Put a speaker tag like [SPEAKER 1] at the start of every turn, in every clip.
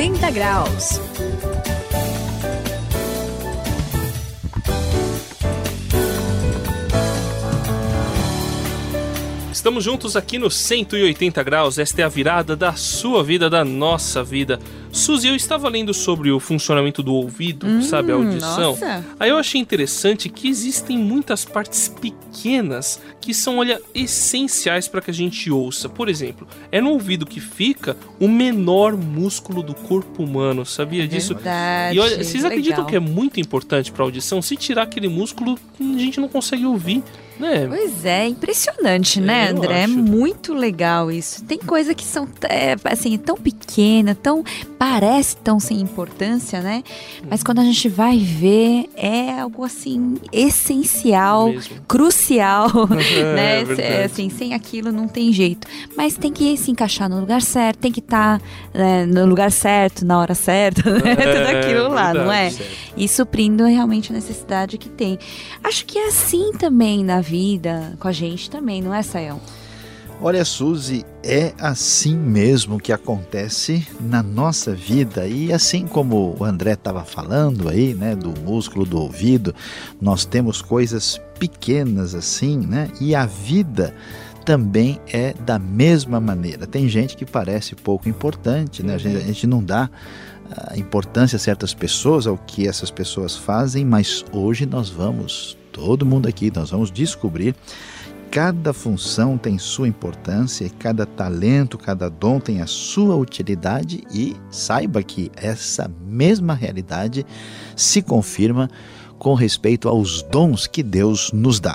[SPEAKER 1] 180 graus.
[SPEAKER 2] Estamos juntos aqui no 180 graus. Esta é a virada da sua vida, da nossa vida. Suzy, eu estava lendo sobre o funcionamento do ouvido, hum, sabe, a audição.
[SPEAKER 3] Nossa.
[SPEAKER 2] Aí eu achei interessante que existem muitas partes pequenas que são, olha, essenciais para que a gente ouça. Por exemplo, é no ouvido que fica o menor músculo do corpo humano. Sabia disso?
[SPEAKER 3] Verdade,
[SPEAKER 2] e olha, vocês
[SPEAKER 3] legal.
[SPEAKER 2] acreditam que é muito importante para a audição? Se tirar aquele músculo, a gente não consegue ouvir, né?
[SPEAKER 3] Pois é, impressionante, né,
[SPEAKER 2] Eu
[SPEAKER 3] André? É
[SPEAKER 2] acho.
[SPEAKER 3] muito legal isso. Tem coisa que são é, assim, tão pequena, tão parece tão sem importância, né? Mas quando a gente vai ver, é algo assim essencial,
[SPEAKER 2] Mesmo.
[SPEAKER 3] crucial, né?
[SPEAKER 2] É verdade.
[SPEAKER 3] É, assim, sem aquilo não tem jeito. Mas tem que se encaixar no lugar certo, tem que estar no lugar certo, na hora certa, né? Tudo aquilo lá, não é?
[SPEAKER 2] verdade, certo.
[SPEAKER 3] e suprindo realmente a necessidade que tem. Acho que é assim também na vida, com a gente também, não é, Sayão?
[SPEAKER 4] Olha, Suzy, é assim mesmo que acontece na nossa vida. E assim como o André estava falando aí, né, do músculo do ouvido, nós temos coisas pequenas assim, né? E a vida também é da mesma maneira. Tem gente que parece pouco importante, né? A gente, a gente não dá ah, importância a certas pessoas, ao que essas pessoas fazem, mas hoje nós vamos, todo mundo aqui, nós vamos descobrir Cada função tem sua importância, cada talento, cada dom tem a sua utilidade e saiba que essa mesma realidade se confirma com respeito aos dons que Deus nos dá.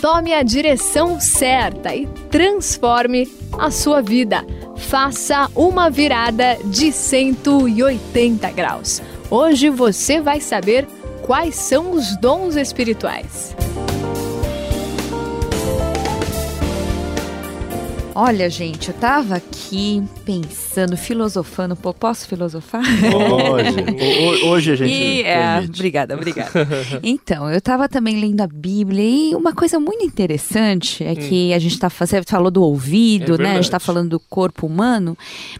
[SPEAKER 1] Tome a direção certa e transforme a sua vida. Faça uma virada de 180 graus. Hoje você vai saber quais são os dons espirituais.
[SPEAKER 3] Olha, gente, eu tava aqui pensando, filosofando um pouco. Posso filosofar?
[SPEAKER 4] Hoje, hoje a gente.
[SPEAKER 3] E, é, obrigada, obrigada. Então, eu estava também lendo a Bíblia e uma coisa muito interessante é que a gente tá fazendo, falou do ouvido,
[SPEAKER 2] É
[SPEAKER 3] né? A gente está
[SPEAKER 2] verdade.
[SPEAKER 3] falando do corpo humano,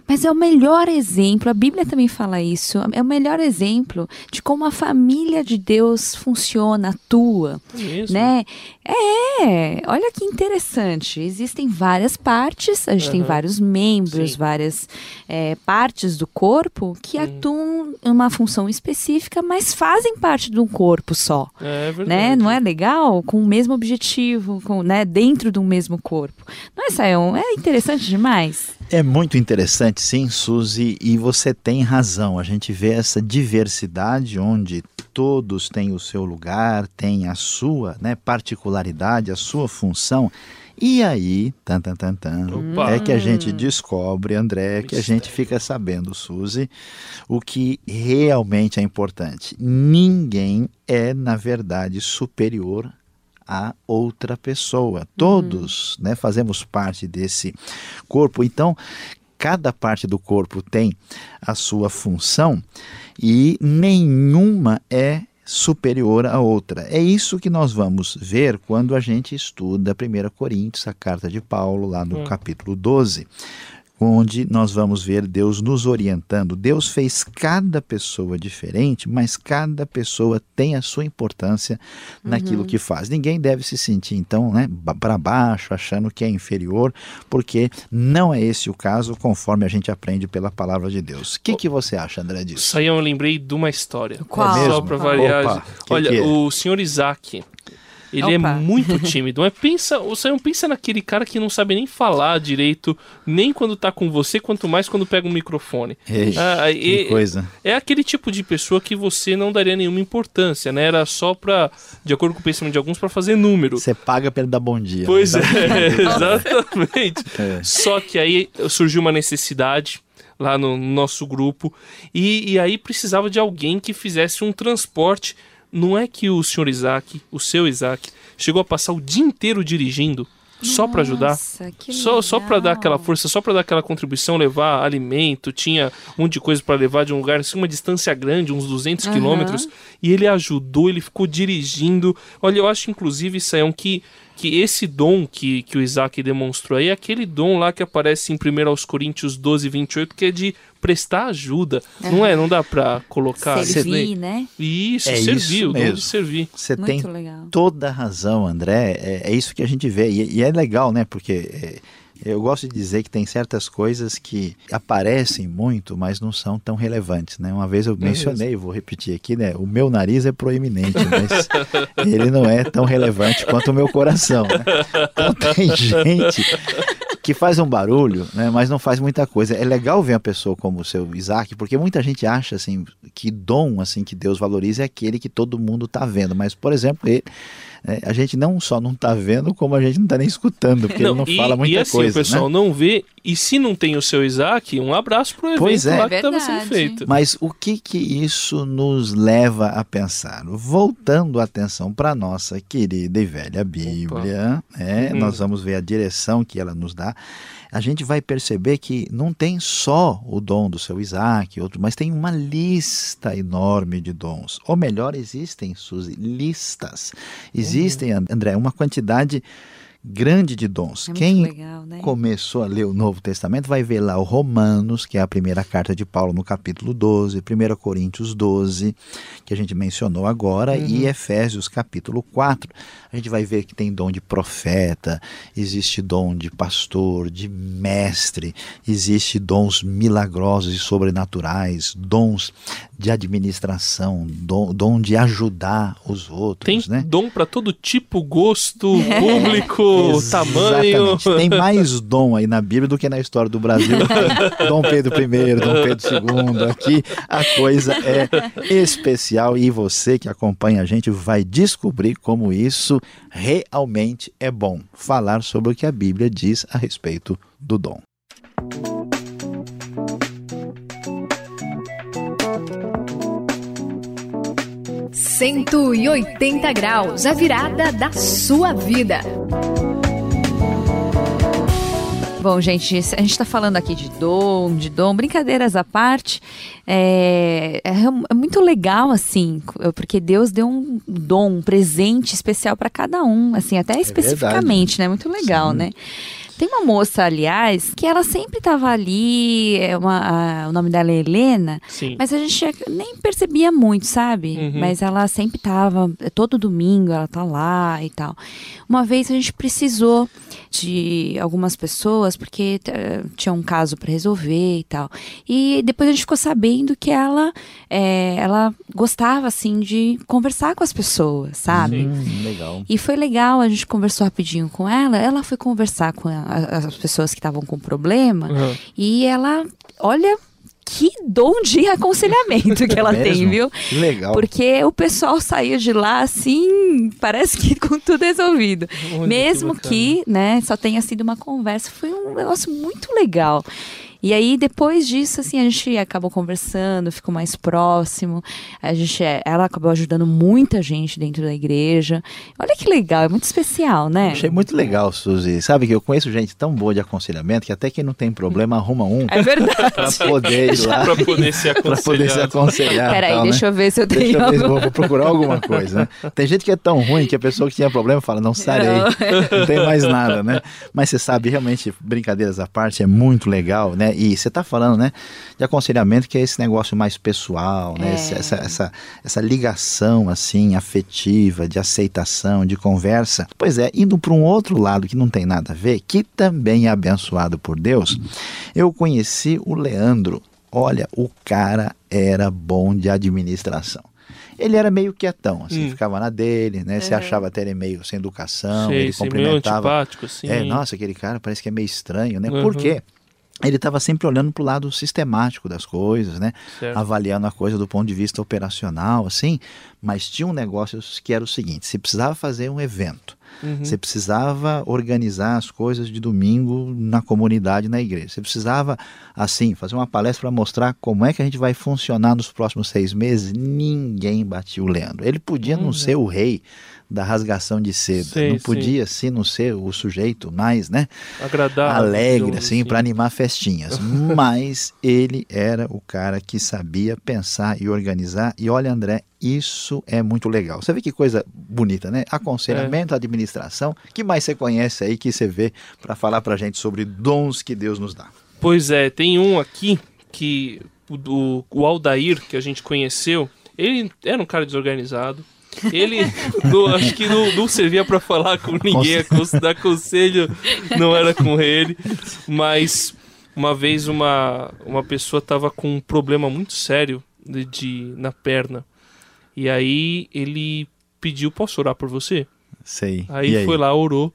[SPEAKER 3] mas é o melhor exemplo, a Bíblia também fala isso, é o melhor exemplo de como a família de Deus funciona, atua
[SPEAKER 2] É mesmo.
[SPEAKER 3] né? É, olha que interessante. Existem várias partes, a gente tem
[SPEAKER 2] Aham.
[SPEAKER 3] vários membros,
[SPEAKER 2] Sim.
[SPEAKER 3] várias é, partes do corpo que
[SPEAKER 2] Hum.
[SPEAKER 3] atuam em uma função específica, mas fazem parte de um corpo só.
[SPEAKER 2] É verdade.
[SPEAKER 3] Né? Não é legal? Com o mesmo objetivo, com, né? dentro de um mesmo corpo. Não é, Sayão? É interessante demais.
[SPEAKER 4] É muito interessante, sim, Suzy, e você tem razão. A gente vê essa diversidade onde todos têm o seu lugar, têm a sua né, particularidade, a sua função. E aí, tan, tan, tan, tan,
[SPEAKER 2] Opa.
[SPEAKER 4] é que a gente descobre, André, que a gente fica sabendo, Suzy, o que realmente é importante. Ninguém é, na verdade, superior a outra pessoa. Todos né, fazemos parte desse corpo. Então, cada parte do corpo tem a sua função e nenhuma é superior à outra. É isso que nós vamos ver quando a gente estuda 1 Coríntios, a carta de Paulo, lá no
[SPEAKER 2] Hum.
[SPEAKER 4] capítulo 12 onde nós vamos ver Deus nos orientando. Deus fez cada pessoa diferente, mas cada pessoa tem a sua importância naquilo que faz. Ninguém deve se sentir então, né, para baixo, achando que é inferior, porque não é esse o caso, conforme a gente aprende pela palavra de Deus. O que, que você acha, André, disso?
[SPEAKER 2] Saião, eu lembrei de uma história.
[SPEAKER 3] Qual?
[SPEAKER 4] É mesmo?
[SPEAKER 2] Só pra variar.
[SPEAKER 4] Opa, que
[SPEAKER 2] Olha,
[SPEAKER 4] que é?
[SPEAKER 2] o senhor Isaac. Ele
[SPEAKER 3] Opa.
[SPEAKER 2] é muito tímido. Mas pensa, o Saião pensa naquele cara que não sabe nem falar direito, nem quando tá com você, quanto mais quando pega um microfone.
[SPEAKER 4] Ei,
[SPEAKER 2] Ah,
[SPEAKER 4] que
[SPEAKER 2] e-
[SPEAKER 4] coisa.
[SPEAKER 2] É aquele tipo de pessoa que você não daria nenhuma importância, né? Era só pra, de acordo com o pensamento de alguns, pra fazer número.
[SPEAKER 4] Você paga para ele dar bom dia.
[SPEAKER 2] Pois
[SPEAKER 4] né?
[SPEAKER 2] é, exatamente.
[SPEAKER 4] É.
[SPEAKER 2] Só que aí surgiu uma necessidade lá no nosso grupo e, e aí precisava de alguém que fizesse um transporte. Não é que o senhor Isaac, o seu Isaac, chegou a passar o dia inteiro dirigindo? só para ajudar. Só, só para dar aquela força, só para dar aquela contribuição, levar alimento, tinha um monte de coisa para levar de um lugar, assim, uma distância grande, uns 200
[SPEAKER 3] Aham.
[SPEAKER 2] quilômetros, e ele ajudou, ele ficou dirigindo. Olha, eu acho inclusive, Sayão, que, que esse dom que, que o Isaac demonstrou aí, é aquele dom lá que aparece em 1 aos Coríntios 12, 28, que é de prestar ajuda. Não é? Não dá para colocar
[SPEAKER 3] Servir, né?
[SPEAKER 2] Isso,
[SPEAKER 4] É
[SPEAKER 2] servir,
[SPEAKER 4] isso
[SPEAKER 2] o dom de
[SPEAKER 4] mesmo.
[SPEAKER 2] servir.
[SPEAKER 4] Você
[SPEAKER 3] Muito
[SPEAKER 4] tem
[SPEAKER 3] legal.
[SPEAKER 4] toda a razão, André. É, é isso que a gente vê. E, e é legal, né? Porque é, eu gosto de dizer que tem certas coisas que aparecem muito, mas não são tão relevantes, né? Uma vez eu mencionei, vou repetir aqui, né? O meu nariz é proeminente, mas ele não é tão relevante quanto o meu coração, né? Então tem gente que faz um barulho, né, mas não faz muita coisa. É legal ver uma pessoa como o seu Isaac, porque muita gente acha assim que dom assim que Deus valoriza é aquele que todo mundo está vendo. Mas, por exemplo, ele, né, a gente não só não está vendo, como a gente não está nem escutando, porque ele não
[SPEAKER 2] e,
[SPEAKER 4] fala muita
[SPEAKER 2] e assim,
[SPEAKER 4] coisa.
[SPEAKER 2] o pessoal
[SPEAKER 4] né?
[SPEAKER 2] não vê. E se não tem o seu Isaac, um abraço pro evento
[SPEAKER 4] Pois é.
[SPEAKER 2] lá que estava sendo feito.
[SPEAKER 4] Mas o que que isso nos leva a pensar? Voltando a atenção para nossa querida e velha Bíblia, né,
[SPEAKER 2] Uhum.
[SPEAKER 4] nós vamos ver a direção que ela nos dá. A gente vai perceber que não tem só o dom do seu Isaac, outro, mas tem uma lista enorme de dons. Ou melhor, existem, Suzy, listas. Existem, André, uma quantidade grande de dons.
[SPEAKER 3] É
[SPEAKER 4] Quem
[SPEAKER 3] legal, né?
[SPEAKER 4] começou a ler o Novo Testamento, vai ver lá o Romanos, que é a primeira carta de Paulo no capítulo 12, 1 Coríntios 12, que a gente mencionou agora, e Efésios capítulo 4. A gente vai ver que tem dom de profeta, existe dom de pastor, de mestre, existe dons milagrosos e sobrenaturais, dons de administração, dom, dom de ajudar os outros,
[SPEAKER 2] Tem
[SPEAKER 4] né?
[SPEAKER 2] dom para todo tipo, gosto, público, tamanho.
[SPEAKER 4] Exatamente. Tem mais dom aí na Bíblia do que na história do Brasil. Dom Pedro I, Dom Pedro II. Aqui a coisa é especial e você que acompanha a gente vai descobrir como isso realmente é bom. Falar sobre o que a Bíblia diz a respeito do dom.
[SPEAKER 1] Cento e oitenta graus, a virada da sua vida.
[SPEAKER 3] Bom, gente, a gente está falando aqui de dom, de dom, brincadeiras à parte. É, é, é muito legal, assim, porque Deus deu um dom, um presente especial para cada um, assim, até especificamente, né? Muito legal,
[SPEAKER 4] Sim.
[SPEAKER 3] né? Tem uma moça, aliás, que ela sempre estava ali, é uma, a- o nome dela é Helena,
[SPEAKER 2] Sim.
[SPEAKER 3] mas a gente nem percebia muito, sabe?
[SPEAKER 2] Uhum.
[SPEAKER 3] Mas ela sempre tava, todo domingo ela tá lá e tal. Uma vez a gente precisou de algumas pessoas, porque eh, tinha um caso para resolver e tal. E depois a gente ficou sabendo que ela, eh, ela gostava, assim, de conversar com as pessoas, sabe?
[SPEAKER 4] Hum, legal.
[SPEAKER 3] E foi legal, a gente conversou rapidinho com ela. Ela foi conversar com a- as pessoas que estavam com problema.
[SPEAKER 2] Uhum.
[SPEAKER 3] E ela, olha que dom de aconselhamento que ela tem,
[SPEAKER 4] Mesmo?
[SPEAKER 3] viu?
[SPEAKER 4] Que legal.
[SPEAKER 3] Porque o pessoal saiu de lá assim, parece que com tudo resolvido.
[SPEAKER 2] Olha,
[SPEAKER 3] Mesmo
[SPEAKER 2] bacana.
[SPEAKER 3] que, né, só tenha sido uma conversa, foi um negócio muito legal. E aí, depois disso, assim, a gente acabou conversando, ficou mais próximo. A gente, ela acabou ajudando muita gente dentro da igreja. Olha que legal, é muito especial, né?
[SPEAKER 4] Achei muito legal, Suzy. Sabe que eu conheço gente tão boa de aconselhamento que até quem não tem problema arruma um
[SPEAKER 3] É verdade.
[SPEAKER 4] para poder ir lá,
[SPEAKER 2] Pra poder ser
[SPEAKER 4] para poder se aconselhar.
[SPEAKER 3] Peraí,
[SPEAKER 4] tal,
[SPEAKER 3] deixa
[SPEAKER 4] né?
[SPEAKER 3] eu ver se eu tenho
[SPEAKER 4] Deixa eu ver,
[SPEAKER 3] algum-
[SPEAKER 4] vou, vou procurar alguma coisa, né? Tem gente que é tão ruim que a pessoa que tinha problema fala, não sarei, não tem mais nada, né? Mas você sabe, realmente, brincadeiras à parte, é muito legal, né? E você está falando, né, de aconselhamento, que é esse negócio mais pessoal, né?
[SPEAKER 3] É.
[SPEAKER 4] Esse- Essa, essa, essa ligação, assim, afetiva, de aceitação, de conversa. Pois é, indo para um outro lado que não tem nada a ver, que também é abençoado por Deus, eu conheci o Leandro. Olha, o cara era bom de administração. Ele era meio quietão, assim,
[SPEAKER 2] Hum.
[SPEAKER 4] ficava na dele, né? Você achava até ele meio sem educação,
[SPEAKER 2] Sei,
[SPEAKER 4] ele
[SPEAKER 2] sei, meio
[SPEAKER 4] cumprimentava.
[SPEAKER 2] antipático, assim.
[SPEAKER 4] É, nossa, aquele cara parece que é meio estranho, né?
[SPEAKER 2] Uhum.
[SPEAKER 4] Por quê? Ele estava sempre olhando para o lado sistemático das coisas, né?
[SPEAKER 2] Certo.
[SPEAKER 4] Avaliando a coisa do ponto de vista operacional, assim. Mas tinha um negócio que era o seguinte: se precisava fazer um evento, Uhum. Você precisava organizar as coisas de domingo na comunidade, na igreja. Você precisava, assim, fazer uma palestra para mostrar como é que a gente vai funcionar nos próximos seis meses. Ninguém batia o Leandro. Ele podia uhum. não ser o rei da rasgação de seda. Sim, não podia, sim. assim, não ser o sujeito mais, né?
[SPEAKER 2] Agradável.
[SPEAKER 4] Alegre, assim, para animar festinhas. Mas ele era o cara que sabia pensar e organizar. E olha, André, isso é muito legal. Você vê que coisa bonita, né? Aconselhamento, é. administração. que mais você conhece aí que você vê para falar para gente sobre dons que Deus nos dá?
[SPEAKER 2] Pois é, tem um aqui que o, o Aldair, que a gente conheceu, ele era um cara desorganizado ele não, acho que não, não servia para falar com ninguém, dar conselho não era com ele. Mas uma vez uma, uma pessoa tava com um problema muito sério de, de na perna. E aí ele pediu, posso orar por você?
[SPEAKER 4] Sei.
[SPEAKER 2] Aí, aí? foi lá, orou.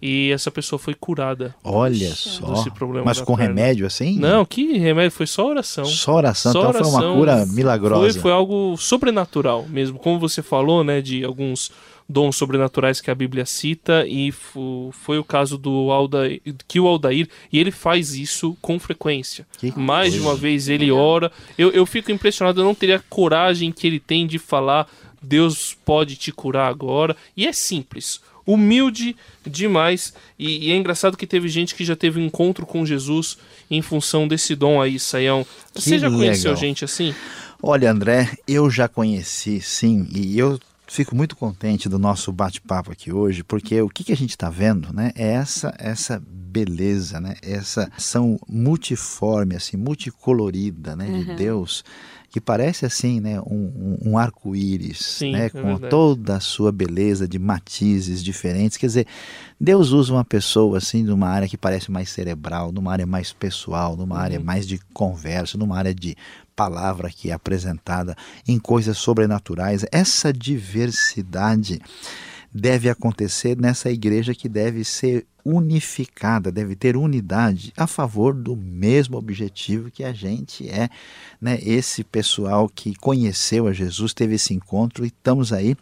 [SPEAKER 2] E essa pessoa foi curada.
[SPEAKER 4] Olha só. Mas com perna. remédio assim?
[SPEAKER 2] Não, que remédio? Foi só oração.
[SPEAKER 4] Só oração, só então oração, foi uma cura milagrosa.
[SPEAKER 2] Foi, foi algo sobrenatural mesmo. Como você falou, né, de alguns dons sobrenaturais que a Bíblia cita e foi o caso do Aldair, que o Aldair e ele faz isso com frequência. Que Mais coisa. de uma vez ele ora. Eu, eu fico impressionado, eu não teria a coragem que ele tem de falar Deus pode te curar agora. E é simples humilde demais. E, e, é engraçado que teve gente que já teve um encontro com Jesus em função desse dom aí, Saião. Você que já conheceu legal. gente assim?
[SPEAKER 4] Olha, André, eu já conheci, sim, e eu fico muito contente do nosso bate-papo aqui hoje, porque o que, que a gente está vendo, né, é essa essa beleza, né, essa ação multiforme, assim, multicolorida, né, uhum. de Deus que parece assim, né, um, um arco-íris, né, é com toda a sua beleza de matizes diferentes. Quer dizer, Deus usa uma pessoa assim numa área que parece mais cerebral, numa área mais pessoal, numa uhum. área mais de conversa, numa área de palavra que é apresentada em coisas sobrenaturais. Essa diversidade deve acontecer nessa igreja que deve ser unificada, deve ter unidade a favor do mesmo objetivo que a gente é, né? Esse pessoal que conheceu a Jesus, teve esse encontro e estamos aí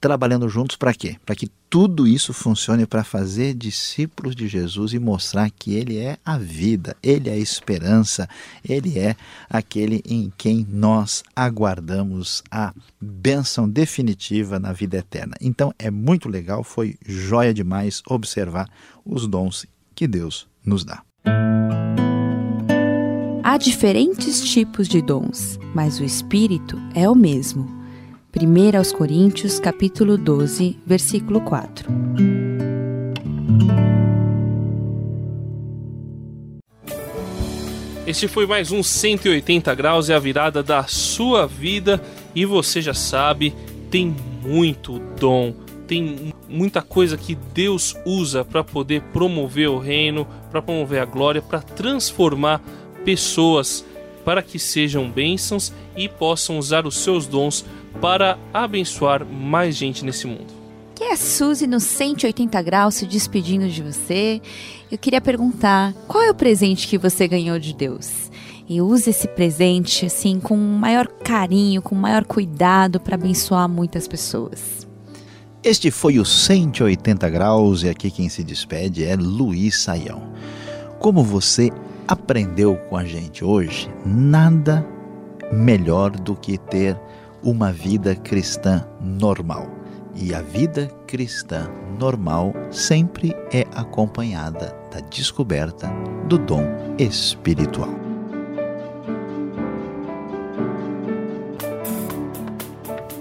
[SPEAKER 4] trabalhando juntos para quê? Para que tudo isso funcione para fazer discípulos de Jesus e mostrar que Ele é a vida, Ele é a esperança, Ele é aquele em quem nós aguardamos a bênção definitiva na vida eterna. Então é muito legal, foi joia demais observar os dons que Deus nos dá.
[SPEAKER 3] Há diferentes tipos de dons, mas o Espírito é o mesmo. 1 aos Coríntios, capítulo 12, versículo 4.
[SPEAKER 2] Este foi mais um 180 graus e a virada da sua vida e você já sabe, tem muito dom, tem muita coisa que Deus usa para poder promover o reino, para promover a glória, para transformar pessoas para que sejam bênçãos e possam usar os seus dons para abençoar mais gente nesse mundo.
[SPEAKER 3] Que é a Suzy no 180 graus se despedindo de você. Eu queria perguntar: qual é o presente que você ganhou de Deus? E use esse presente assim com maior carinho, com maior cuidado para abençoar muitas pessoas.
[SPEAKER 4] Este foi o 180 graus e aqui quem se despede é Luiz Saião. Como você aprendeu com a gente hoje, nada melhor do que ter uma vida cristã normal. E a vida cristã normal sempre é acompanhada da descoberta do dom espiritual.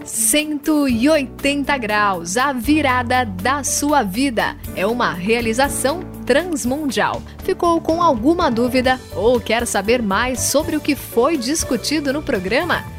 [SPEAKER 1] Cento e oitenta graus, a virada da sua vida. É uma realização transmundial. Ficou com alguma dúvida ou quer saber mais sobre o que foi discutido no programa?